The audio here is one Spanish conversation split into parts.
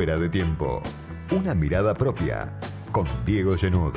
Fuera de tiempo. Una mirada propia. Con Diego Genud.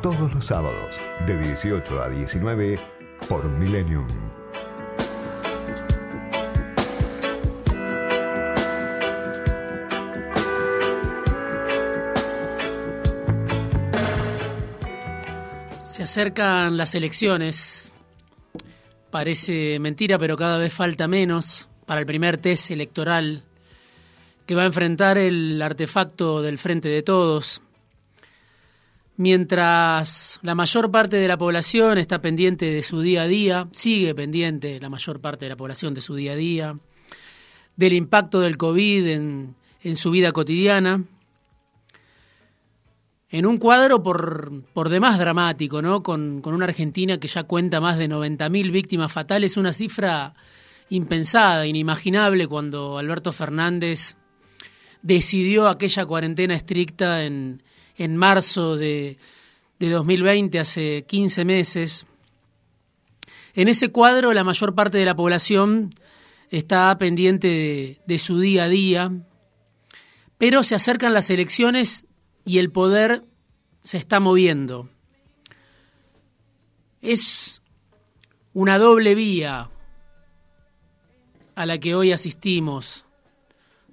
Todos los sábados, de 18 a 19, por Millennium. Se acercan las elecciones. Parece mentira, pero cada vez falta menos para el primer test electoral que va a enfrentar el artefacto del Frente de Todos. Mientras la mayor parte de la población está pendiente de su día a día, sigue pendiente la mayor parte de la población de su día a día, del impacto del COVID en, en su vida cotidiana, en un cuadro por, por demás dramático, ¿no? Con, con, una Argentina que ya cuenta más de 90.000 víctimas fatales, una cifra impensada, inimaginable, cuando Alberto Fernández decidió aquella cuarentena estricta en, en marzo de, de 2020, hace 15 meses. En ese cuadro la mayor parte de la población está pendiente de, de su día a día, pero se acercan las elecciones y el poder se está moviendo. Es una doble vía a la que hoy asistimos.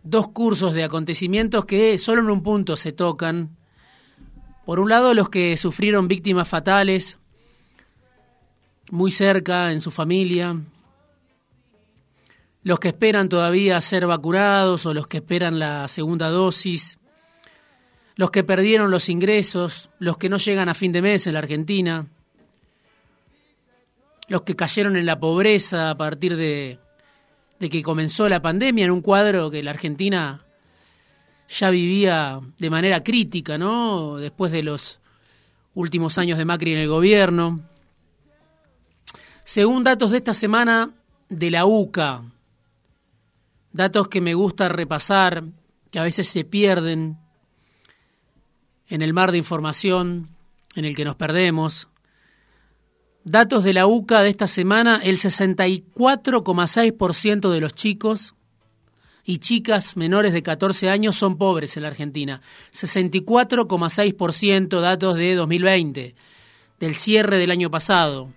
Dos cursos de acontecimientos que solo en un punto se tocan. Por un lado, los que sufrieron víctimas fatales muy cerca en su familia, los que esperan todavía ser vacunados o los que esperan la segunda dosis, los que perdieron los ingresos, los que no llegan a fin de mes en la Argentina, los que cayeron en la pobreza a partir de, de que comenzó la pandemia, en un cuadro que la Argentina ya vivía de manera crítica, ¿no? Después de los últimos años de Macri en el gobierno. Según datos de esta semana de la UCA, datos que me gusta repasar, que a veces se pierden en el mar de información en el que nos perdemos. Datos de la UCA de esta semana, el 64,6% de los chicos y chicas menores de 14 años son pobres en la Argentina. 64,6% datos de 2020, del cierre del año pasado.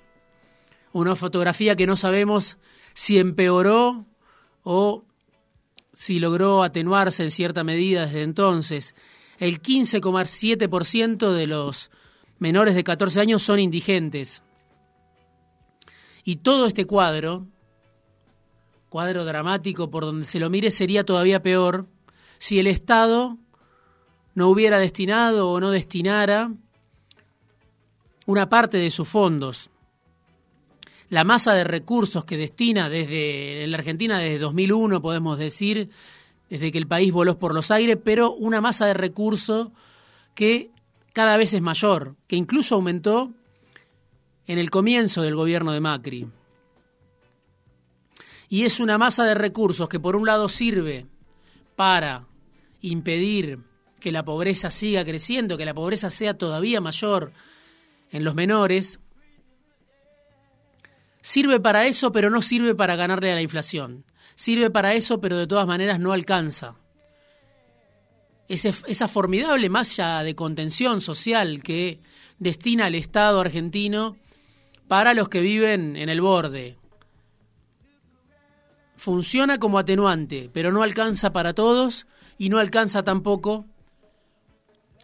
Una fotografía que no sabemos si empeoró o si logró atenuarse en cierta medida desde entonces el 15,7% de los menores de 14 años son indigentes. Y todo este cuadro, cuadro dramático por donde se lo mire, sería todavía peor si el Estado no hubiera destinado o no destinara una parte de sus fondos. La masa de recursos que destina desde en la Argentina desde 2001, podemos decir, desde que el país voló por los aires, pero una masa de recursos que cada vez es mayor, que incluso aumentó en el comienzo del gobierno de Macri. Y es una masa de recursos que por un lado sirve para impedir que la pobreza siga creciendo, que la pobreza sea todavía mayor en los menores, sirve para eso, pero no sirve para ganarle a la inflación sirve para eso, pero de todas maneras no alcanza. esa formidable malla de contención social que destina el Estado argentino para los que viven en el borde. Funciona como atenuante, pero no alcanza para todos y no alcanza tampoco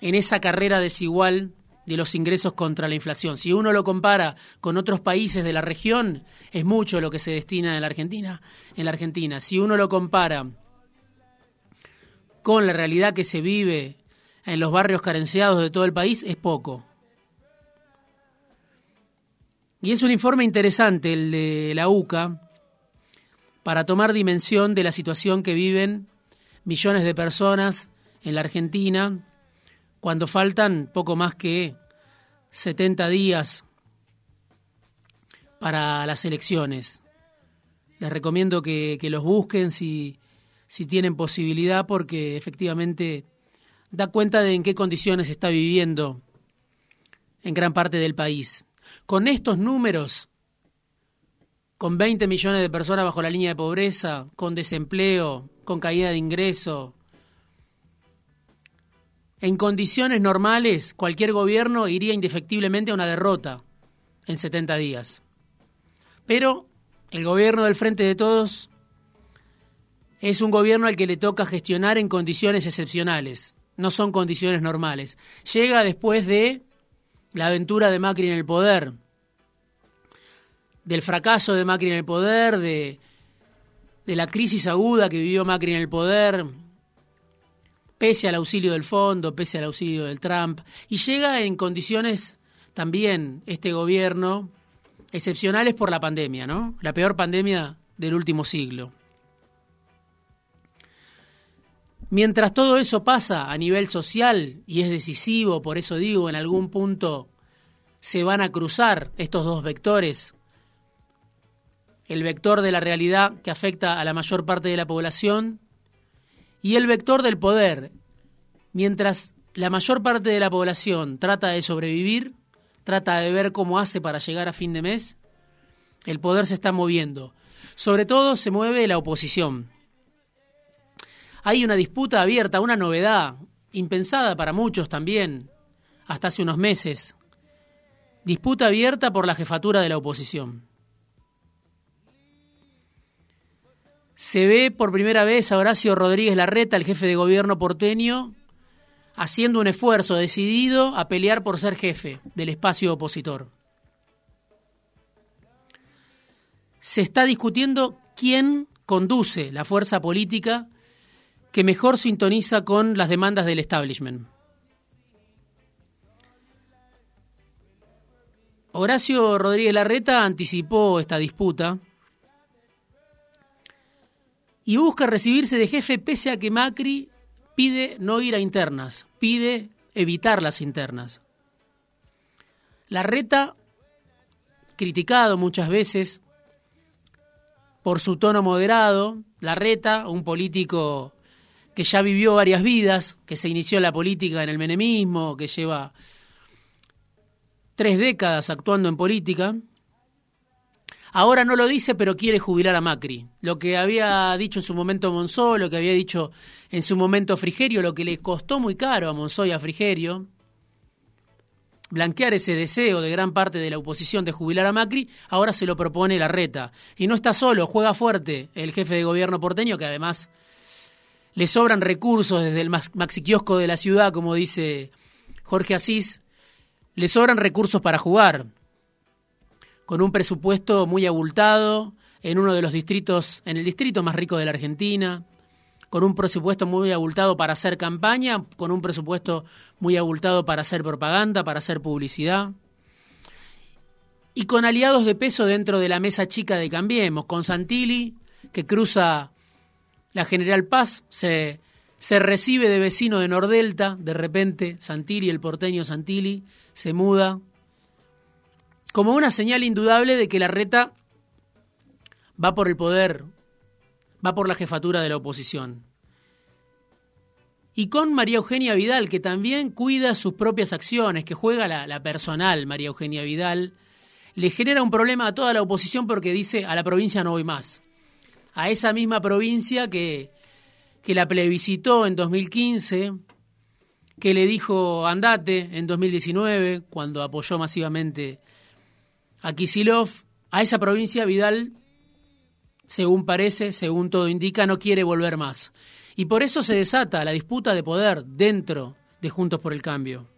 en esa carrera desigual de los ingresos contra la inflación. Si uno lo compara con otros países de la región, es mucho lo que se destina en la Argentina. En la Argentina, si uno lo compara con la realidad que se vive en los barrios carenciados de todo el país, es poco. Y es un informe interesante el de la UCA para tomar dimensión de la situación que viven millones de personas en la Argentina cuando faltan poco más que 70 días para las elecciones. Les recomiendo que, los busquen si, si tienen posibilidad porque efectivamente da cuenta de en qué condiciones está viviendo en gran parte del país. Con estos números, con 20 millones de personas bajo la línea de pobreza, con desempleo, con caída de ingreso, En condiciones normales, cualquier gobierno iría indefectiblemente a una derrota en 70 días. Pero el gobierno del Frente de Todos es un gobierno al que le toca gestionar en condiciones excepcionales, no son condiciones normales. Llega después de la aventura de Macri en el poder, del fracaso de Macri en el poder, de, la crisis aguda que vivió Macri en el poder, pese al auxilio del fondo, pese al auxilio del Trump, y llega en condiciones también este gobierno excepcionales por la pandemia, ¿no? La peor pandemia del último siglo. Mientras todo eso pasa a nivel social y es decisivo, por eso digo, en algún punto se van a cruzar estos dos vectores, el vector de la realidad que afecta a la mayor parte de la población y el vector del poder. Mientras la mayor parte de la población trata de sobrevivir, trata de ver cómo hace para llegar a fin de mes, el poder se está moviendo. Sobre todo se mueve la oposición. Hay una disputa abierta, una novedad, impensada para muchos también, hasta hace unos meses. Disputa abierta por la jefatura de la oposición. Se ve por primera vez a Horacio Rodríguez Larreta, el jefe de gobierno porteño, haciendo un esfuerzo decidido a pelear por ser jefe del espacio opositor. Se está discutiendo quién conduce la fuerza política que mejor sintoniza con las demandas del establishment. Horacio Rodríguez Larreta anticipó esta disputa y busca recibirse de jefe pese a que Macri pide no ir a internas, pide evitar las internas. Larreta, criticado muchas veces por su tono moderado, Larreta, un político que ya vivió varias vidas, que se inició la política en el menemismo, que lleva tres décadas actuando en política, Ahora no lo dice, pero quiere jubilar a Macri. Lo que había dicho en su momento Monzó, lo que había dicho en su momento Frigerio, lo que le costó muy caro a Monzó y a Frigerio, blanquear ese deseo de gran parte de la oposición de jubilar a Macri, ahora se lo propone la reta. Y no está solo, juega fuerte el jefe de gobierno porteño, que además le sobran recursos desde el maxiquiosco de la ciudad, como dice Jorge Asís, le sobran recursos para jugar con un presupuesto muy abultado en uno de los distritos, en el distrito más rico de la Argentina, con un presupuesto muy abultado para hacer campaña, con un presupuesto muy abultado para hacer propaganda, para hacer publicidad. Y con aliados de peso dentro de la mesa chica de Cambiemos, con Santilli, que cruza la General Paz, se, se recibe de vecino de Nordelta, de repente Santilli, el porteño Santilli, se muda como una señal indudable de que la reta va por el poder, va por la jefatura de la oposición. Y con María Eugenia Vidal, que también cuida sus propias acciones, que juega la, personal María Eugenia Vidal, le genera un problema a toda la oposición porque dice a la provincia no voy más. A esa misma provincia que, que la plebiscitó en 2015, que le dijo andate en 2019, cuando apoyó masivamente a Kisilov, a esa provincia, Vidal, según parece, según todo indica, no quiere volver más. Y por eso se desata la disputa de poder dentro de Juntos por el Cambio.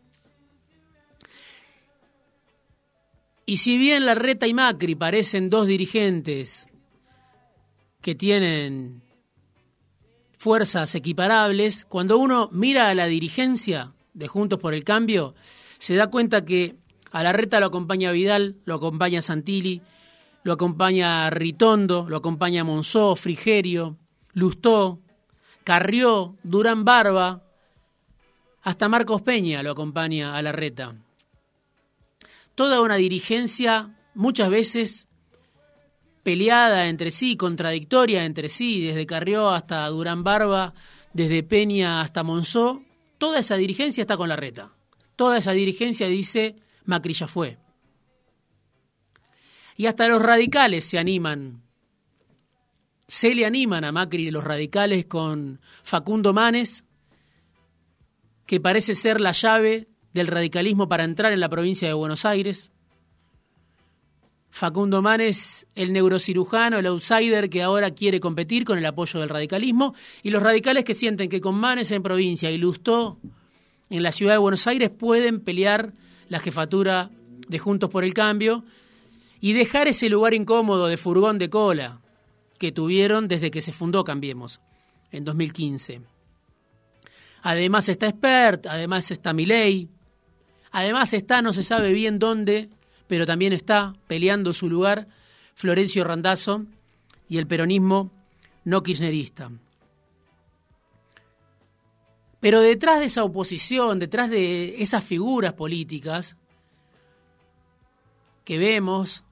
Y si bien Larreta y Macri parecen dos dirigentes que tienen fuerzas equiparables, cuando uno mira a la dirigencia de Juntos por el Cambio, se da cuenta que a la reta lo acompaña Vidal, lo acompaña Santilli, lo acompaña Ritondo, lo acompaña Monzó, Frigerio, Lustó, Carrió, Durán Barba, hasta Marcos Peña lo acompaña a la reta. Toda una dirigencia muchas veces peleada entre sí, contradictoria entre sí, desde Carrió hasta Durán Barba, desde Peña hasta Monzó, toda esa dirigencia está con la reta. Toda esa dirigencia dice Macri ya fue. Y hasta los radicales se animan. Se le animan a Macri los radicales con Facundo Manes, que parece ser la llave del radicalismo para entrar en la provincia de Buenos Aires. Facundo Manes, el neurocirujano, el outsider que ahora quiere competir con el apoyo del radicalismo, y los radicales que sienten que con Manes en provincia y Lustó en la ciudad de Buenos Aires pueden pelear la jefatura de Juntos por el Cambio y dejar ese lugar incómodo de furgón de cola que tuvieron desde que se fundó Cambiemos en 2015. Además está Expert, además está Milei, además está no se sabe bien dónde, pero también está peleando su lugar Florencio Randazzo y el peronismo no kirchnerista. Pero detrás de esa oposición, detrás de esas figuras políticas que vemos,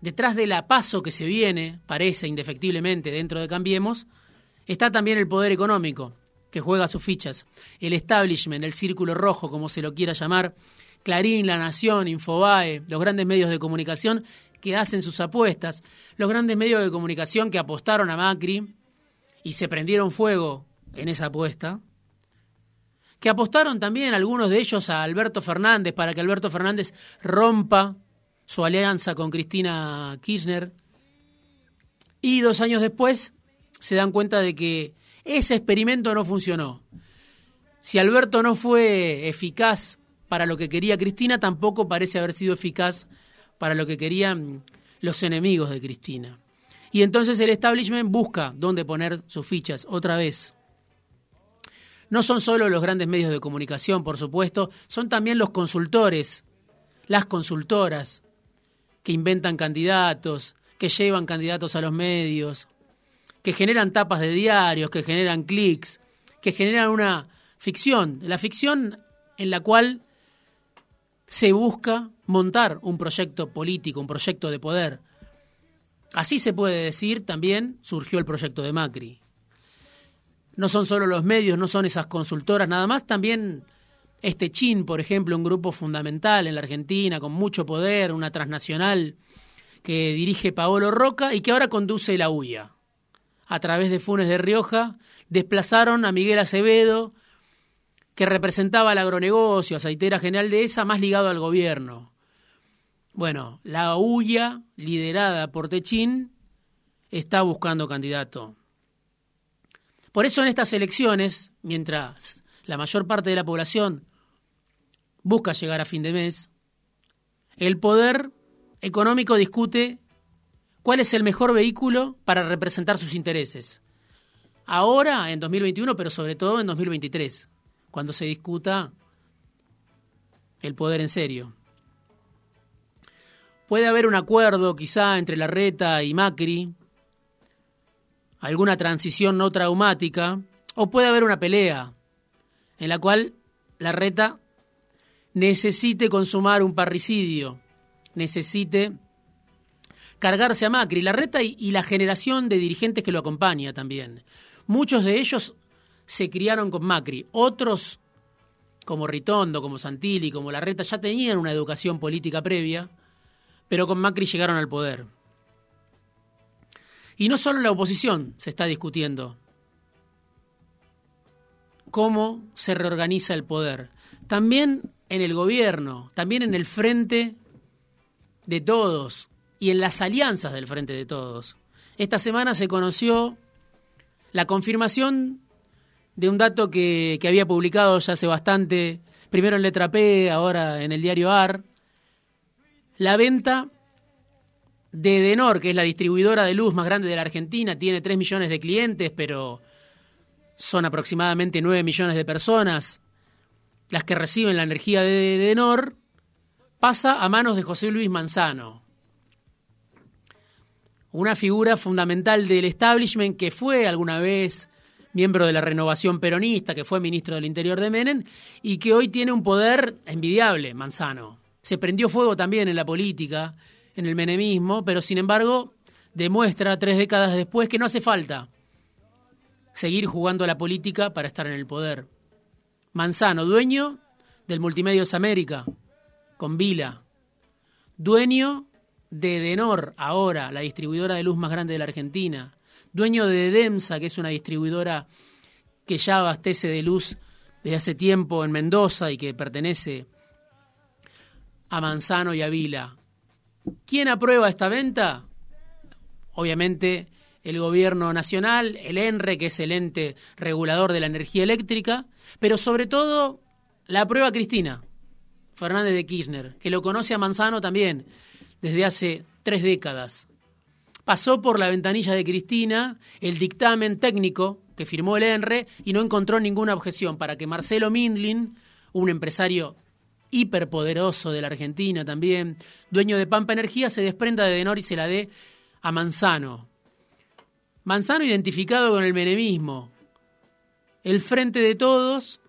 detrás de la paso que se viene, parece indefectiblemente dentro de Cambiemos, está también el poder económico, que juega sus fichas, el establishment, el círculo rojo, como se lo quiera llamar, Clarín, La Nación, Infobae, los grandes medios de comunicación que hacen sus apuestas, los grandes medios de comunicación que apostaron a Macri y se prendieron fuego en esa apuesta, que apostaron también algunos de ellos a Alberto Fernández para que Alberto Fernández rompa su alianza con Cristina Kirchner. Y dos años después se dan cuenta de que ese experimento no funcionó. Si Alberto no fue eficaz para lo que quería Cristina, tampoco parece haber sido eficaz para lo que querían los enemigos de Cristina. Y entonces el establishment busca dónde poner sus fichas otra vez. No son solo los grandes medios de comunicación, por supuesto, son también los consultores, las consultoras, que inventan candidatos, que llevan candidatos a los medios, que generan tapas de diarios, que generan clics, que generan una ficción, la ficción en la cual se busca montar un proyecto político, un proyecto de poder. Así se puede decir también surgió el proyecto de Macri no son solo los medios, no son esas consultoras nada más, también este Chin, por ejemplo, un grupo fundamental en la Argentina, con mucho poder, una transnacional que dirige Paolo Roca y que ahora conduce la UIA. A través de Funes de Rioja desplazaron a Miguel Acevedo, que representaba el agronegocio, aceitera general de esa, más ligado al gobierno. Bueno, la UIA, liderada por Techín, está buscando candidato. Por eso en estas elecciones, mientras la mayor parte de la población busca llegar a fin de mes, el poder económico discute cuál es el mejor vehículo para representar sus intereses. Ahora, en 2021, pero sobre todo en 2023, cuando se discuta el poder en serio. Puede haber un acuerdo quizá entre Larreta y Macri alguna transición no traumática, o puede haber una pelea en la cual la reta necesite consumar un parricidio, necesite cargarse a Macri, la reta y, y la generación de dirigentes que lo acompaña también. Muchos de ellos se criaron con Macri, otros como Ritondo, como Santilli, como Larreta, ya tenían una educación política previa, pero con Macri llegaron al poder. Y no solo la oposición se está discutiendo cómo se reorganiza el poder, también en el gobierno, también en el frente de todos y en las alianzas del frente de todos. Esta semana se conoció la confirmación de un dato que, que, había publicado ya hace bastante, primero en letra P, ahora en el diario AR, la venta de Denor, que es la distribuidora de luz más grande de la Argentina, tiene 3 millones de clientes, pero son aproximadamente 9 millones de personas las que reciben la energía de Denor, pasa a manos de José Luis Manzano, una figura fundamental del establishment que fue alguna vez miembro de la renovación peronista, que fue ministro del Interior de Menem, y que hoy tiene un poder envidiable, Manzano. Se prendió fuego también en la política, en el menemismo, pero sin embargo demuestra tres décadas después que no hace falta seguir jugando a la política para estar en el poder. Manzano, dueño del Multimedios América, con Vila, dueño de Denor, ahora la distribuidora de luz más grande de la Argentina, dueño de Demsa, que es una distribuidora que ya abastece de luz de hace tiempo en Mendoza y que pertenece a Manzano y a Vila. ¿Quién aprueba esta venta? Obviamente el gobierno nacional, el ENRE, que es el ente regulador de la energía eléctrica, pero sobre todo la aprueba Cristina Fernández de Kirchner, que lo conoce a Manzano también desde hace tres décadas. Pasó por la ventanilla de Cristina el dictamen técnico que firmó el ENRE y no encontró ninguna objeción para que Marcelo Mindlin, un empresario hiperpoderoso de la Argentina también, dueño de Pampa Energía, se desprenda de Denor y se la dé a Manzano. Manzano identificado con el menemismo, el frente de todos,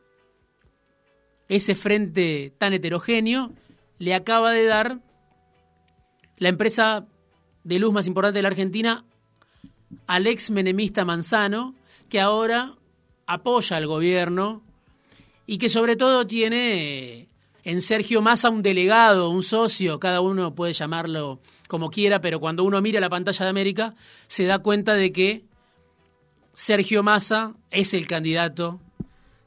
ese frente tan heterogéneo, le acaba de dar la empresa de luz más importante de la Argentina al ex menemista Manzano, que ahora apoya al gobierno y que sobre todo tiene en Sergio Massa un delegado, un socio, cada uno puede llamarlo como quiera, pero cuando uno mira la pantalla de América se da cuenta de que Sergio Massa es el candidato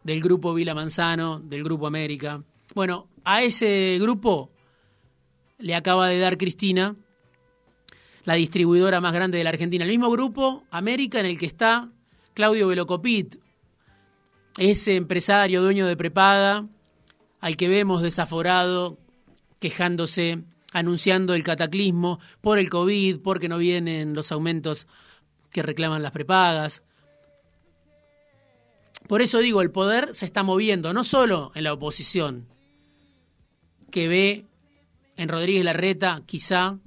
del grupo Vila Manzano, del grupo América. Bueno, a ese grupo le acaba de dar Cristina, la distribuidora más grande de la Argentina. El mismo grupo, América, en el que está Claudio Velocopit, ese empresario dueño de prepaga, al que vemos desaforado, quejándose, anunciando el cataclismo por el COVID, porque no vienen los aumentos que reclaman las prepagas. Por eso digo, el poder se está moviendo, no solo en la oposición, que ve en Rodríguez Larreta quizá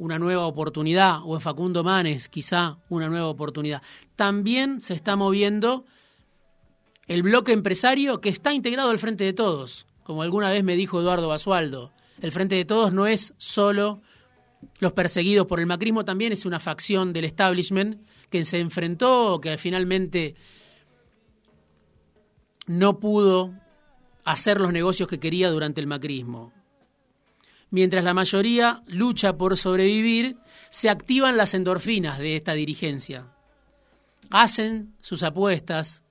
una nueva oportunidad, o en Facundo Manes quizá una nueva oportunidad. También se está moviendo el bloque empresario que está integrado al Frente de Todos. Como alguna vez me dijo Eduardo Basualdo, el Frente de Todos no es solo los perseguidos por el macrismo, también es una facción del establishment que se enfrentó, que finalmente no pudo hacer los negocios que quería durante el macrismo. Mientras la mayoría lucha por sobrevivir, se activan las endorfinas de esta dirigencia. Hacen sus apuestas,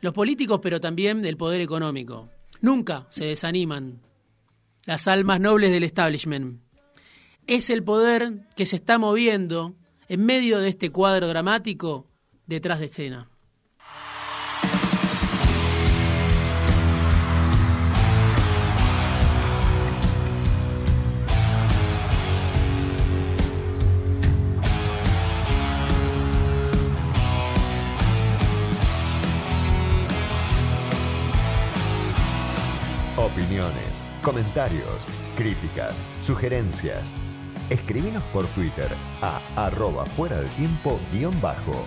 los políticos, pero también del poder económico. Nunca se desaniman las almas nobles del establishment. Es el poder que se está moviendo en medio de este cuadro dramático detrás de escena. Comentarios, críticas, sugerencias. Escribinos por Twitter a arroba fuera del tiempo guion bajo